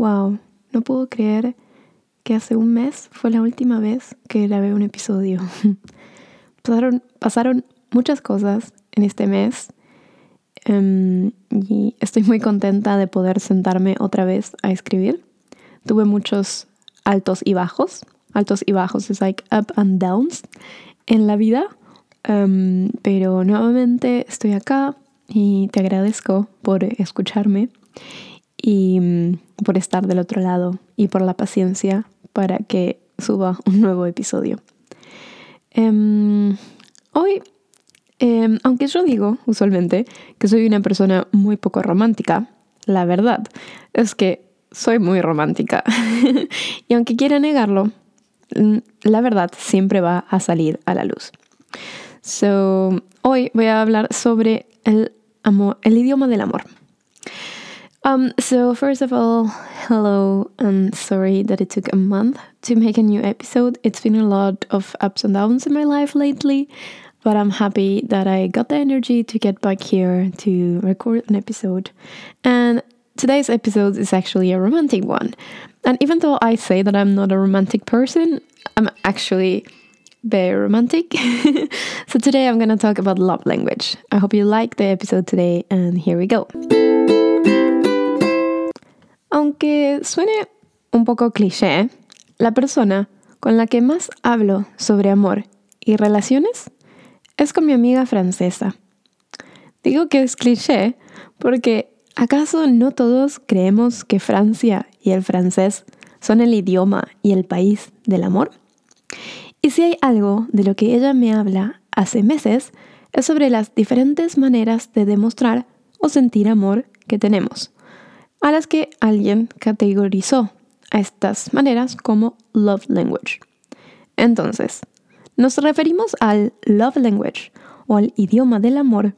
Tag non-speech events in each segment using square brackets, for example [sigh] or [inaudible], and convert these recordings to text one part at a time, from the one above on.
Wow, no puedo creer que hace un mes fue la última vez que grabé un episodio. [laughs] pasaron, pasaron muchas cosas en este mes em, y estoy muy contenta de poder sentarme otra vez a escribir. Tuve muchos altos y bajos. Altos y bajos es like up and downs en la vida. Em, pero nuevamente estoy acá y te agradezco por escucharme y mm, por estar del otro lado y por la paciencia para que suba [laughs] un nuevo episodio. Em, hoy, em, aunque yo digo usualmente que soy una persona muy poco romántica, la verdad es que soy muy romántica. [laughs] y aunque quiera negarlo, mm, la verdad siempre va a salir a la luz. So, hoy voy a hablar sobre el amor, el idioma del amor. Um, so first of all, hello, and sorry that it took a month to make a new episode. It's been a lot of ups and downs in my life lately, but I'm happy that I got the energy to get back here to record an episode. And today's episode is actually a romantic one. And even though I say that I'm not a romantic person, I'm actually very romantic. [laughs] so today I'm going to talk about love language. I hope you like the episode today, and here we go. Aunque suene un poco cliché, la persona con la que más hablo sobre amor y relaciones es con mi amiga francesa. Digo que es cliché porque ¿acaso no todos creemos que Francia y el francés son el idioma y el país del amor? Y si hay algo de lo que ella me habla hace meses, es sobre las diferentes maneras de demostrar o sentir amor que tenemos a las que alguien categorizó a estas maneras como love language. Entonces, nos referimos al love language o al idioma del amor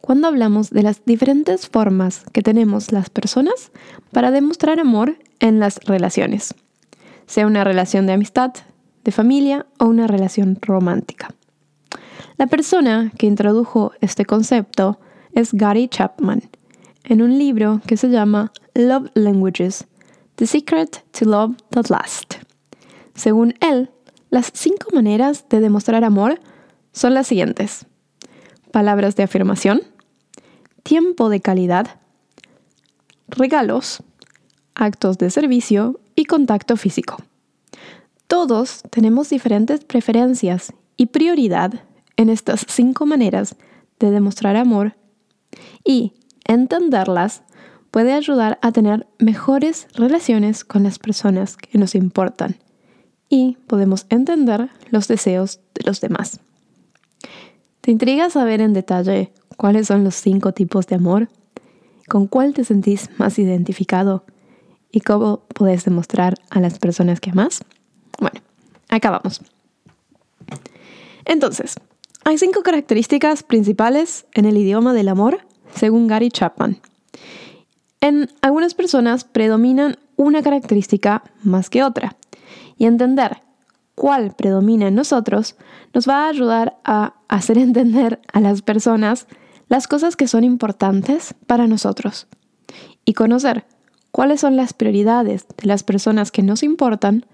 cuando hablamos de las diferentes formas que tenemos las personas para demostrar amor en las relaciones, sea una relación de amistad, de familia o una relación romántica. La persona que introdujo este concepto es Gary Chapman, en un libro que se llama Love Languages, The Secret to Love That Last. Según él, las cinco maneras de demostrar amor son las siguientes. Palabras de afirmación, tiempo de calidad, regalos, actos de servicio y contacto físico. Todos tenemos diferentes preferencias y prioridad en estas cinco maneras de demostrar amor y entenderlas puede ayudar a tener mejores relaciones con las personas que nos importan y podemos entender los deseos de los demás. ¿Te intriga saber en detalle cuáles son los cinco tipos de amor? ¿Con cuál te sentís más identificado? ¿Y cómo puedes demostrar a las personas que amas? Bueno, acá vamos. Entonces, hay cinco características principales en el idioma del amor según Gary Chapman. En algunas personas predominan una característica más que otra, y entender cuál predomina en nosotros nos va a ayudar a hacer [laughs] entender a las personas las cosas que son importantes para nosotros y conocer cuáles son las prioridades de las personas que nos importan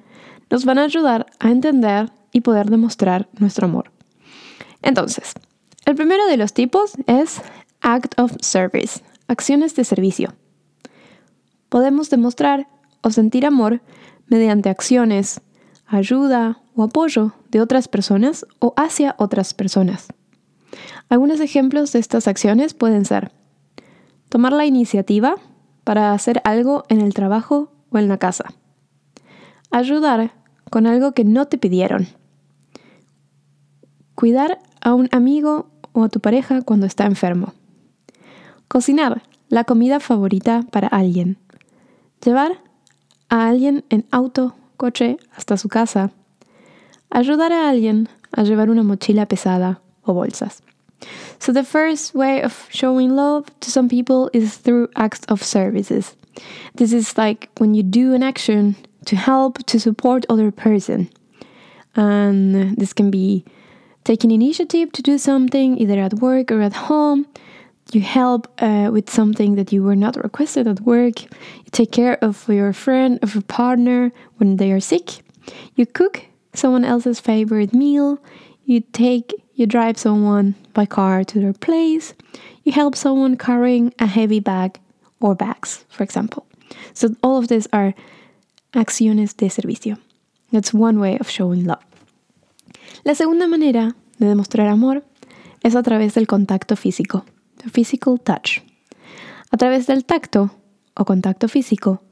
nos van a ayudar a entender y poder demostrar nuestro amor. Entonces, el primero de los tipos es Act of Service, acciones de servicio. Podemos demostrar o sentir amor mediante acciones, ayuda o apoyo de otras personas o hacia otras personas. Algunos ejemplos de estas acciones pueden ser tomar la iniciativa para hacer algo en el trabajo o en la casa, ayudar con algo que no te pidieron, cuidar a un amigo o a tu pareja cuando está enfermo, Cocinar la comida favorita para alguien. Llevar a alguien en auto, coche hasta su casa. Ayudar a alguien a llevar una mochila pesada o bolsas. So the first way of showing love to some people is through acts of services. This is like when you do an action to help to support other person. And this can be taking initiative to do something either at work or at home you help uh, with something that you were not requested at work, you take care of your friend, of your partner when they are sick, you cook someone else's favorite meal, you take, you drive someone by car to their place, you help someone carrying a heavy bag or bags, for example. So all of these are acciones de servicio. That's one way of showing love. La segunda manera de demostrar amor es a través del contacto físico, physical touch. A través del tacto o contacto físico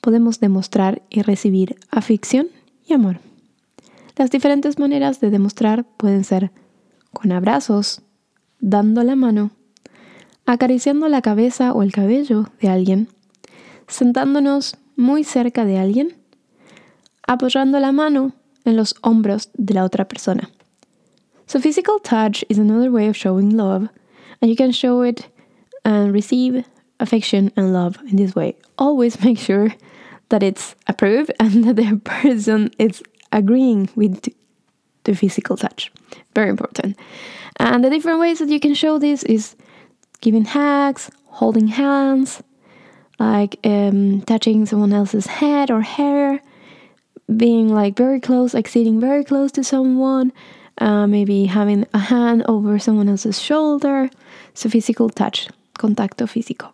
podemos demostrar y recibir afección y amor. Las diferentes maneras de demostrar pueden ser con abrazos, dando la mano, acariciando la cabeza o el cabello de alguien, sentándonos muy cerca de alguien, apoyando la mano en los hombros de la otra persona. So physical touch is another way of showing love, and you can show it and receive affection and love in this way. Always [laughs] make sure that it's approved and that the [laughs] person is agreeing with the physical touch. Very important. And the different ways that you can show this is giving hugs, holding hands, like um, touching someone else's head or hair, being like very close, like sitting very close to someone, uh, maybe having a hand over someone else's shoulder. So physical touch, contacto físico.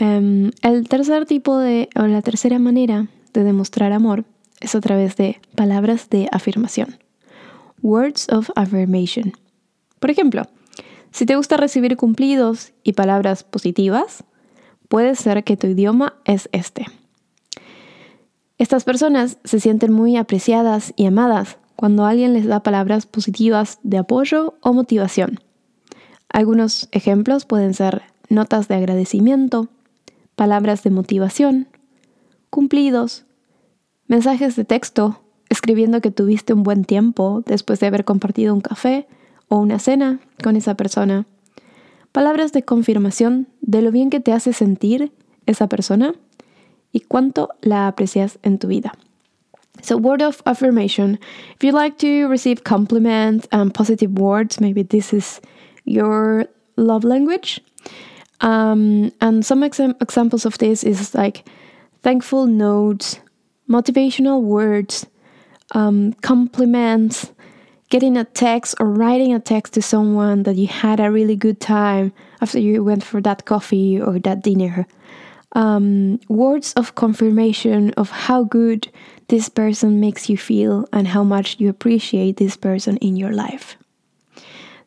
Um, el tercer tipo de, o la tercera manera de demostrar amor es a través de palabras de afirmación. Words of affirmation. Por ejemplo, si te gusta recibir cumplidos y palabras positivas, puede ser que tu idioma es este. Estas personas se sienten muy apreciadas y amadas cuando alguien les da palabras positivas de apoyo o motivación. Algunos ejemplos pueden ser notas de agradecimiento, palabras de motivación, cumplidos, mensajes de texto escribiendo que tuviste un buen tiempo después de haber compartido un café o una cena con esa persona, palabras de confirmación de lo bien que te hace sentir esa persona y cuánto la aprecias en tu vida. So, word of affirmation. If you like to receive compliments and positive words, maybe this is your love language. Um, and some examples of this is like thankful notes, motivational words, um, compliments, getting a text or writing a text to someone that you had a really good time after you went for that coffee or that dinner. Um, words of confirmation of how good this person makes you feel and how much you appreciate this person in your life.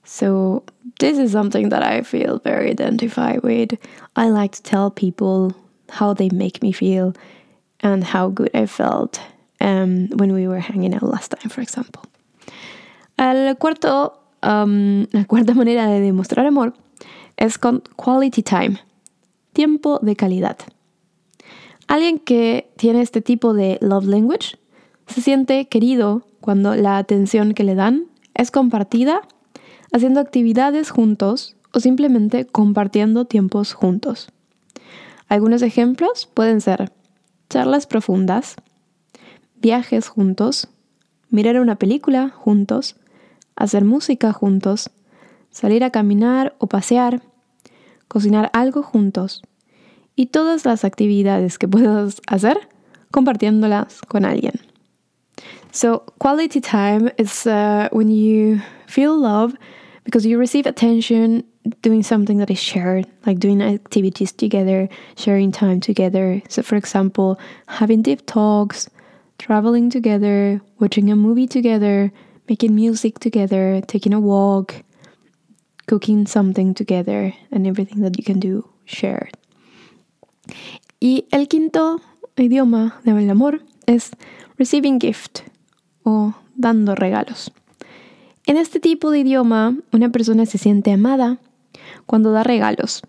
So, this is something that I feel very identified with. I like to tell people how they make me feel and how good I felt um, when we were hanging out last time, for example. El cuarto, um, la cuarta manera de demostrar amor es con quality time, tiempo de calidad. Alguien que tiene este tipo de love language se siente querido cuando la atención que le dan es compartida, haciendo actividades juntos o simplemente compartiendo tiempos juntos. Algunos ejemplos pueden ser charlas profundas, viajes juntos, mirar una película juntos, hacer música juntos, salir a caminar o pasear, cocinar algo juntos y todas las actividades que puedas hacer compartiéndolas con alguien. So, quality time is uh, when you feel love because you receive attention doing something that is shared, like doing activities together, sharing time together. So, for example, having deep talks, traveling together, watching a movie together, making music together, taking a walk, cooking something together, and everything that you can do shared. Y el quinto idioma del amor es receiving gift o dando regalos. En este tipo de idioma, una persona se siente amada cuando da regalos.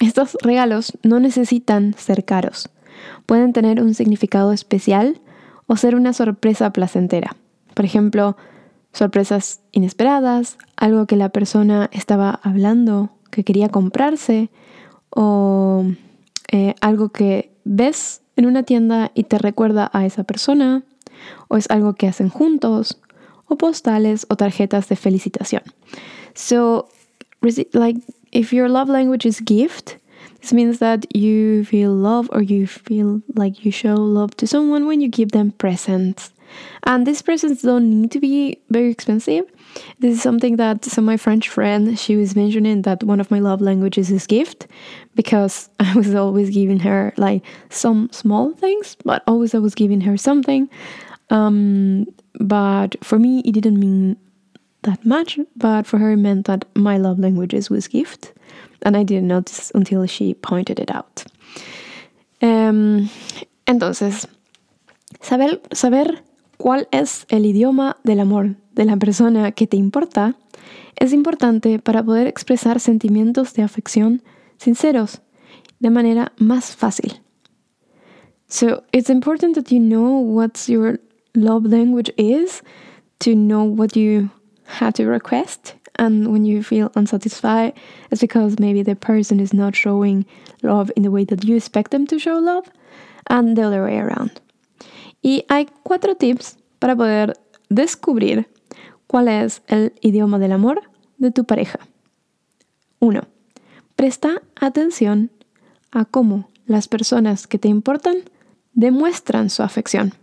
Estos regalos no necesitan ser caros. Pueden tener un significado especial o ser una sorpresa placentera. Por ejemplo, sorpresas inesperadas, algo que la persona estaba hablando, que quería comprarse, o eh, algo que ves en una tienda y te recuerda a esa persona, o es algo que hacen juntos, o postales o tarjetas de felicitación. So, like if your love language is gift, this means that you feel love or you feel like you show love to someone when you give them presents. And these presents don't need to be very expensive. This is something that so my French friend she was mentioning that one of my love languages is gift because [laughs] I was always giving her like some small things, but always I was giving her something. Um, but for me, it didn't mean that much, but for her, it meant that my love languages was gift, and I didn't notice until she pointed it out. Um, entonces, saber, saber cuál es el idioma del amor de la persona que te importa es importante para poder expresar sentimientos de afección sinceros de manera más fácil. So it's important that you know what your love language is to know what you have to request. And when you feel unsatisfied, it's because maybe the person is not showing love in the way that you expect them to show love, and the other way around. Y hay cuatro tips para poder descubrir cuál es el idioma del amor de tu pareja. 1. Presta atención a cómo las personas que te importan demuestran su afección.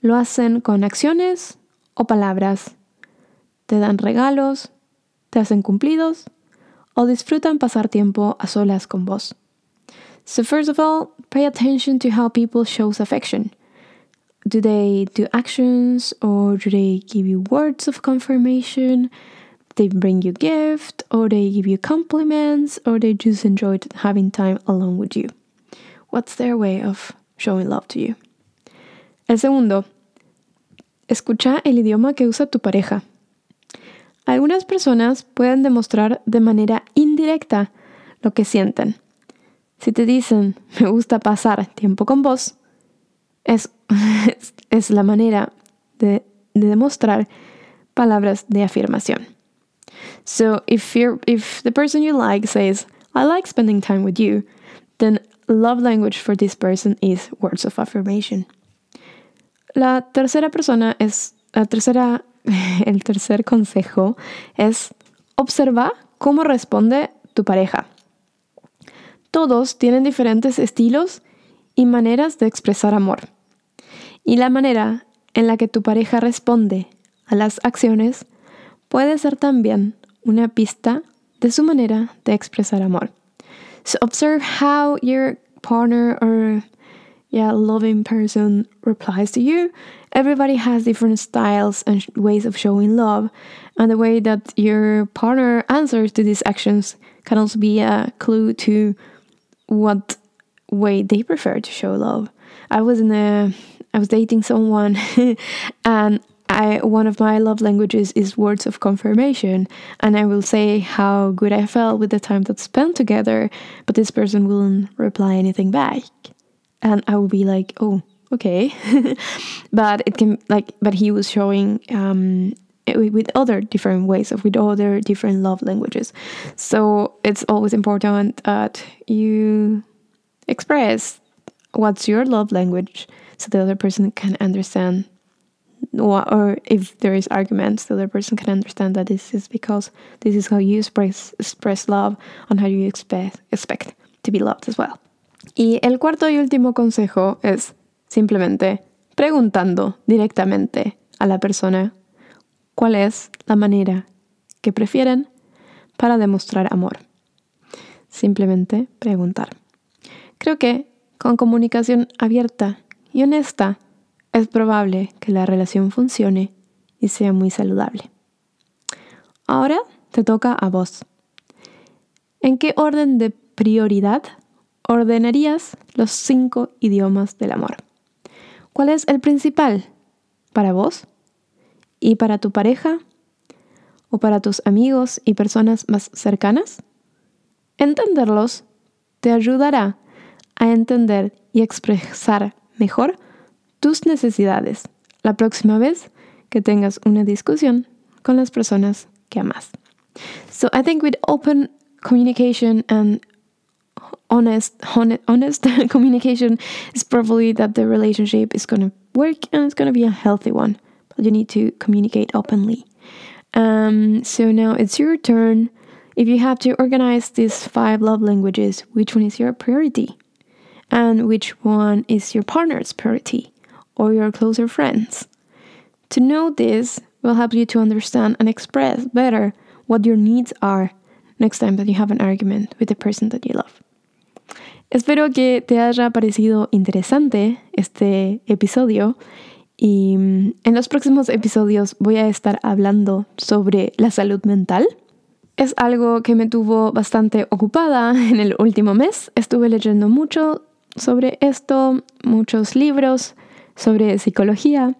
Lo hacen con acciones o palabras. Te dan regalos, te hacen cumplidos o disfrutan pasar tiempo a solas con vos. So first of all, pay attention to how people shows affection. Do they do actions or do they give you words of confirmation? they bring you gift or they give you compliments or they just enjoyed having time alone with you. What's their way of showing love to you? El segundo, escucha el idioma que usa tu pareja. Algunas personas pueden demostrar de manera indirecta lo que sienten. Si te dicen, me gusta pasar tiempo con vos, es, [laughs] es la manera de, de demostrar palabras de afirmación. So if the person you like says, I like spending time with you, then love language for this person is words of affirmation. La tercera persona es la tercera [laughs] el tercer consejo es observa cómo responde tu pareja. Todos tienen diferentes estilos y maneras de expresar amor. Y la manera en la que tu pareja responde a las acciones puede ser también una pista de su manera de expresar amor. So observe how your partner or yeah, loving person replies to you. Everybody has different styles and ways of showing love, and the way that your partner answers to these actions can also be a clue to what way they prefer to show love. I was in a I was dating someone [laughs] and I one of my love languages is words of confirmation, and I will say how good I felt with the time that spent together, but this person wouldn't reply anything back, and I would be like, oh, okay, [laughs] but it can like, but he was showing um, with other different ways of with other different love languages, so it's always important that you express what's your love language so the other person can understand or, or if there is arguments, the other person can understand that this is because this is how you express, express love and how you expect, expect to be loved as well. Y el cuarto y último consejo es simplemente preguntando directamente a la persona cuál es la manera que prefieren para demostrar amor. Simplemente preguntar. Creo que con comunicación abierta y honesta es probable que la relación funcione y sea muy saludable. Ahora te toca a vos. ¿En qué orden de prioridad ordenarías los cinco idiomas del amor? ¿Cuál es el principal para vos y para tu pareja o para tus amigos y personas más cercanas? Entenderlos te ayudará a entender y expresar mejor tus necesidades la próxima vez que tengas una discusión con las personas que amas. So I think with open communication and honest honest, honest [laughs] communication is probably that the relationship is going to work and it's going to be a healthy one but you need to communicate openly um, so now it's your turn If you have to organize these five love languages, which one is your priority? And which one is your partner's priority or your closer friends? To know this will help you to understand and express better what your needs are next time that you have an argument with the person that you love. Espero que te haya parecido interesante este episodio y mm, en los próximos episodios voy a estar hablando sobre la salud mental. Es algo que me tuvo bastante ocupada en el último mes. Estuve leyendo mucho sobre esto, muchos libros sobre psicología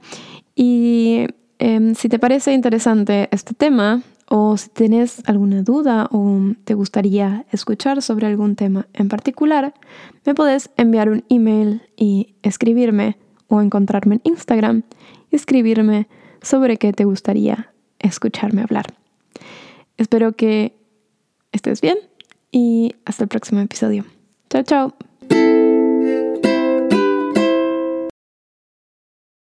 y em, si te parece interesante este tema o si tienes alguna duda o te gustaría escuchar sobre algún tema en particular, me puedes enviar un email y escribirme o encontrarme en Instagram y escribirme sobre qué te gustaría escucharme hablar. Espero que estés bien y hasta el próximo episodio. Chao, chao.